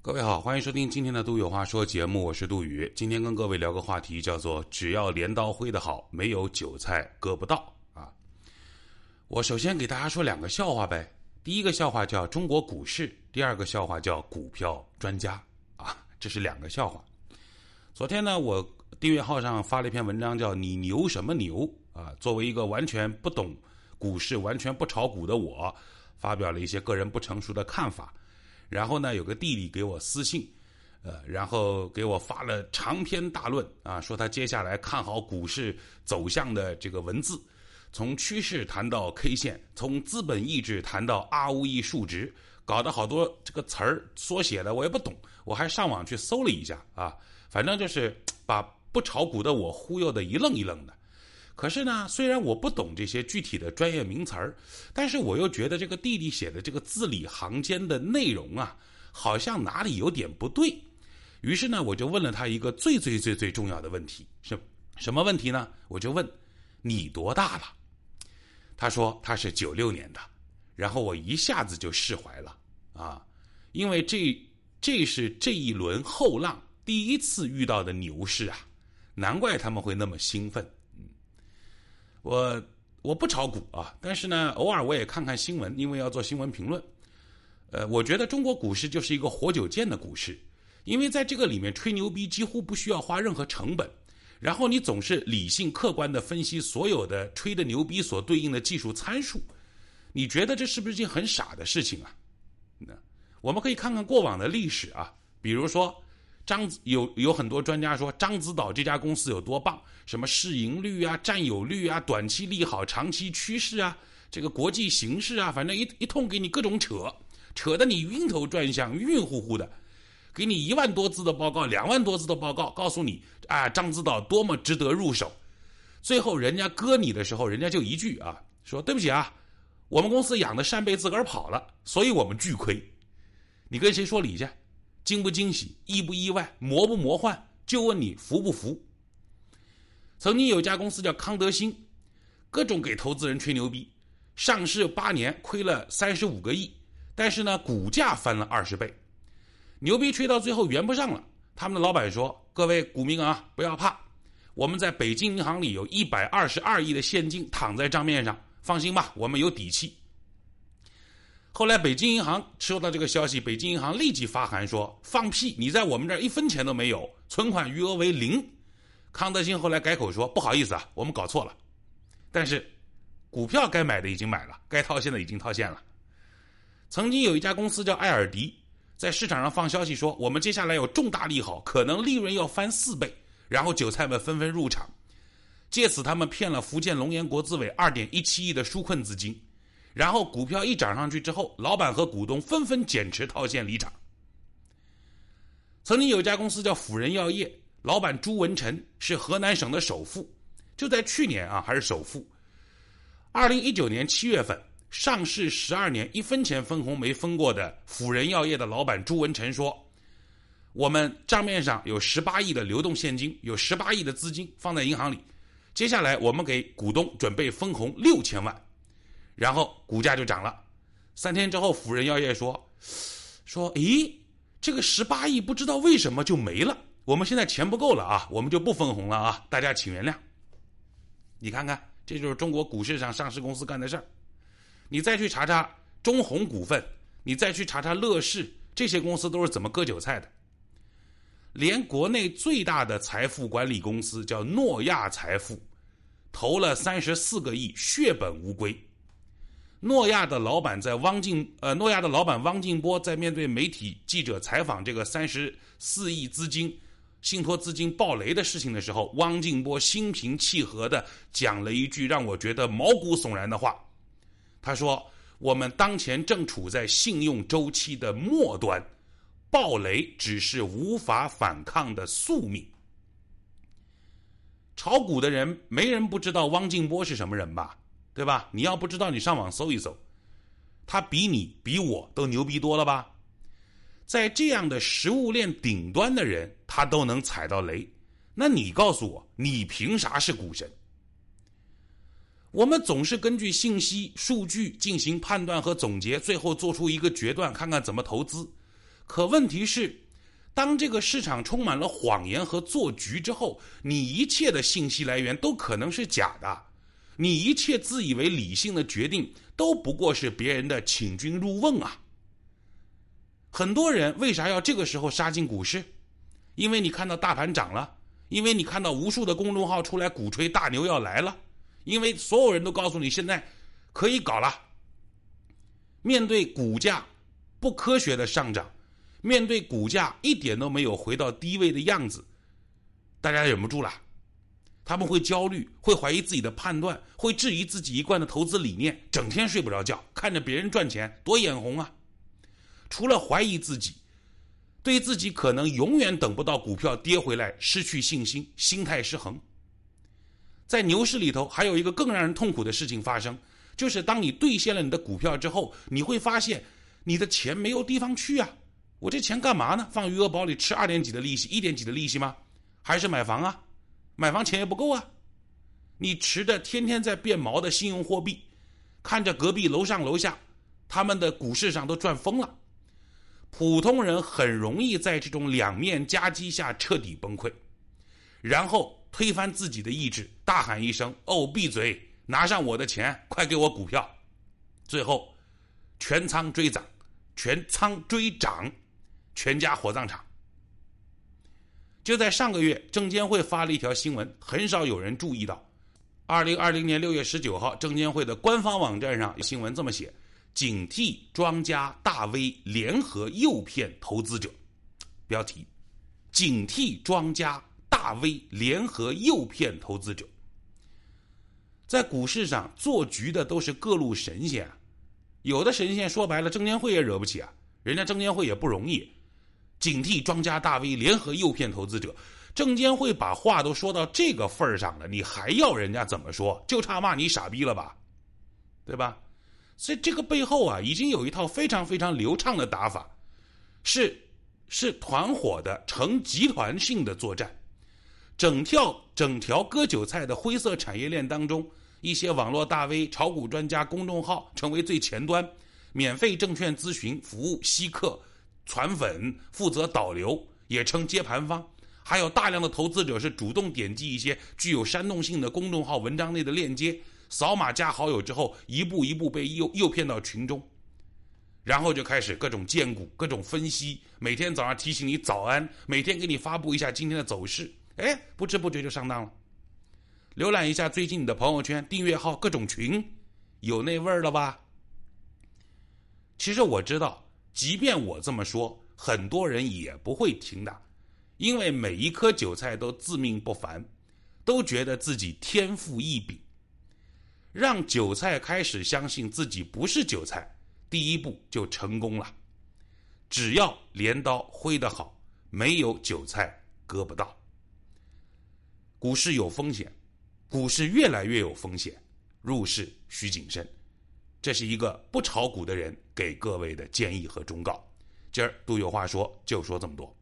各位好，欢迎收听今天的《杜有话说》节目，我是杜宇。今天跟各位聊个话题，叫做“只要镰刀挥得好，没有韭菜割不到”啊。我首先给大家说两个笑话呗。第一个笑话叫中国股市，第二个笑话叫股票专家啊，这是两个笑话。昨天呢，我订阅号上发了一篇文章，叫“你牛什么牛”啊。作为一个完全不懂股市、完全不炒股的我，发表了一些个人不成熟的看法。然后呢，有个弟弟给我私信，呃，然后给我发了长篇大论啊，说他接下来看好股市走向的这个文字，从趋势谈到 K 线，从资本意志谈到 ROE 数值，搞得好多这个词儿缩写的我也不懂，我还上网去搜了一下啊，反正就是把不炒股的我忽悠的一愣一愣的。可是呢，虽然我不懂这些具体的专业名词儿，但是我又觉得这个弟弟写的这个字里行间的内容啊，好像哪里有点不对。于是呢，我就问了他一个最最最最重要的问题：是什么问题呢？我就问你多大了？他说他是九六年的。然后我一下子就释怀了啊，因为这这是这一轮后浪第一次遇到的牛市啊，难怪他们会那么兴奋。我我不炒股啊，但是呢，偶尔我也看看新闻，因为要做新闻评论。呃，我觉得中国股市就是一个活久见的股市，因为在这个里面吹牛逼几乎不需要花任何成本，然后你总是理性客观的分析所有的吹的牛逼所对应的技术参数。你觉得这是不是一件很傻的事情啊？那我们可以看看过往的历史啊，比如说。张有有很多专家说獐子岛这家公司有多棒，什么市盈率啊、占有率啊、短期利好、长期趋势啊，这个国际形势啊，反正一一通给你各种扯，扯得你晕头转向、晕乎乎的，给你一万多字的报告、两万多字的报告，告诉你啊獐子岛多么值得入手，最后人家割你的时候，人家就一句啊，说对不起啊，我们公司养的扇贝自个儿跑了，所以我们巨亏，你跟谁说理去？惊不惊喜，意不意外，魔不魔幻，就问你服不服？曾经有家公司叫康德新，各种给投资人吹牛逼，上市八年亏了三十五个亿，但是呢，股价翻了二十倍，牛逼吹到最后圆不上了。他们的老板说：“各位股民啊，不要怕，我们在北京银行里有一百二十二亿的现金躺在账面上，放心吧，我们有底气。”后来，北京银行收到这个消息，北京银行立即发函说：“放屁！你在我们这儿一分钱都没有，存款余额为零。”康德新后来改口说：“不好意思啊，我们搞错了。”但是，股票该买的已经买了，该套现的已经套现了。曾经有一家公司叫艾尔迪，在市场上放消息说：“我们接下来有重大利好，可能利润要翻四倍。”然后韭菜们纷纷入场，借此他们骗了福建龙岩国资委二点一七亿的纾困资金。然后股票一涨上去之后，老板和股东纷纷减持套现离场。曾经有一家公司叫辅仁药业，老板朱文臣是河南省的首富。就在去年啊，还是首富。二零一九年七月份上市十二年一分钱分红没分过的辅仁药业的老板朱文臣说：“我们账面上有十八亿的流动现金，有十八亿的资金放在银行里，接下来我们给股东准备分红六千万。”然后股价就涨了，三天之后，辅仁药业说：“说，咦，这个十八亿不知道为什么就没了。我们现在钱不够了啊，我们就不分红了啊，大家请原谅。”你看看，这就是中国股市上上市公司干的事儿。你再去查查中弘股份，你再去查查乐视，这些公司都是怎么割韭菜的。连国内最大的财富管理公司叫诺亚财富，投了三十四个亿，血本无归。诺亚的老板在汪静呃，诺亚的老板汪静波在面对媒体记者采访这个三十四亿资金信托资金暴雷的事情的时候，汪静波心平气和的讲了一句让我觉得毛骨悚然的话。他说：“我们当前正处在信用周期的末端，暴雷只是无法反抗的宿命。”炒股的人没人不知道汪静波是什么人吧？对吧？你要不知道，你上网搜一搜，他比你比我都牛逼多了吧？在这样的食物链顶端的人，他都能踩到雷，那你告诉我，你凭啥是股神？我们总是根据信息、数据进行判断和总结，最后做出一个决断，看看怎么投资。可问题是，当这个市场充满了谎言和做局之后，你一切的信息来源都可能是假的，你一切自以为理性的决定都不过是别人的请君入瓮啊。很多人为啥要这个时候杀进股市？因为你看到大盘涨了，因为你看到无数的公众号出来鼓吹大牛要来了，因为所有人都告诉你现在可以搞了。面对股价不科学的上涨，面对股价一点都没有回到低位的样子，大家忍不住了，他们会焦虑，会怀疑自己的判断，会质疑自己一贯的投资理念，整天睡不着觉，看着别人赚钱多眼红啊！除了怀疑自己，对自己可能永远等不到股票跌回来失去信心，心态失衡。在牛市里头，还有一个更让人痛苦的事情发生，就是当你兑现了你的股票之后，你会发现你的钱没有地方去啊！我这钱干嘛呢？放余额宝里吃二点几的利息、一点几的利息吗？还是买房啊？买房钱也不够啊！你持着天天在变毛的信用货币，看着隔壁楼上楼下他们的股市上都赚疯了。普通人很容易在这种两面夹击下彻底崩溃，然后推翻自己的意志，大喊一声：“哦，闭嘴！拿上我的钱，快给我股票！”最后，全仓追涨，全仓追涨，全家火葬场。就在上个月，证监会发了一条新闻，很少有人注意到。二零二零年六月十九号，证监会的官方网站上新闻这么写。警惕庄家大 V 联合诱骗投资者，标题：警惕庄家大 V 联合诱骗投资者。在股市上做局的都是各路神仙，有的神仙说白了，证监会也惹不起啊，人家证监会也不容易。警惕庄家大 V 联合诱骗投资者，证监会把话都说到这个份儿上了，你还要人家怎么说？就差骂你傻逼了吧，对吧？所以这个背后啊，已经有一套非常非常流畅的打法，是是团伙的成集团性的作战。整条整条割韭菜的灰色产业链当中，一些网络大 V、炒股专家、公众号成为最前端，免费证券咨询服务吸客、传粉，负责导流，也称接盘方。还有大量的投资者是主动点击一些具有煽动性的公众号文章内的链接。扫码加好友之后，一步一步被诱诱骗到群中，然后就开始各种荐股、各种分析，每天早上提醒你早安，每天给你发布一下今天的走势，哎，不知不觉就上当了。浏览一下最近你的朋友圈、订阅号、各种群，有那味儿了吧？其实我知道，即便我这么说，很多人也不会听的，因为每一颗韭菜都自命不凡，都觉得自己天赋异禀。让韭菜开始相信自己不是韭菜，第一步就成功了。只要镰刀挥得好，没有韭菜割不到。股市有风险，股市越来越有风险，入市需谨慎。这是一个不炒股的人给各位的建议和忠告。今儿都有话说，就说这么多。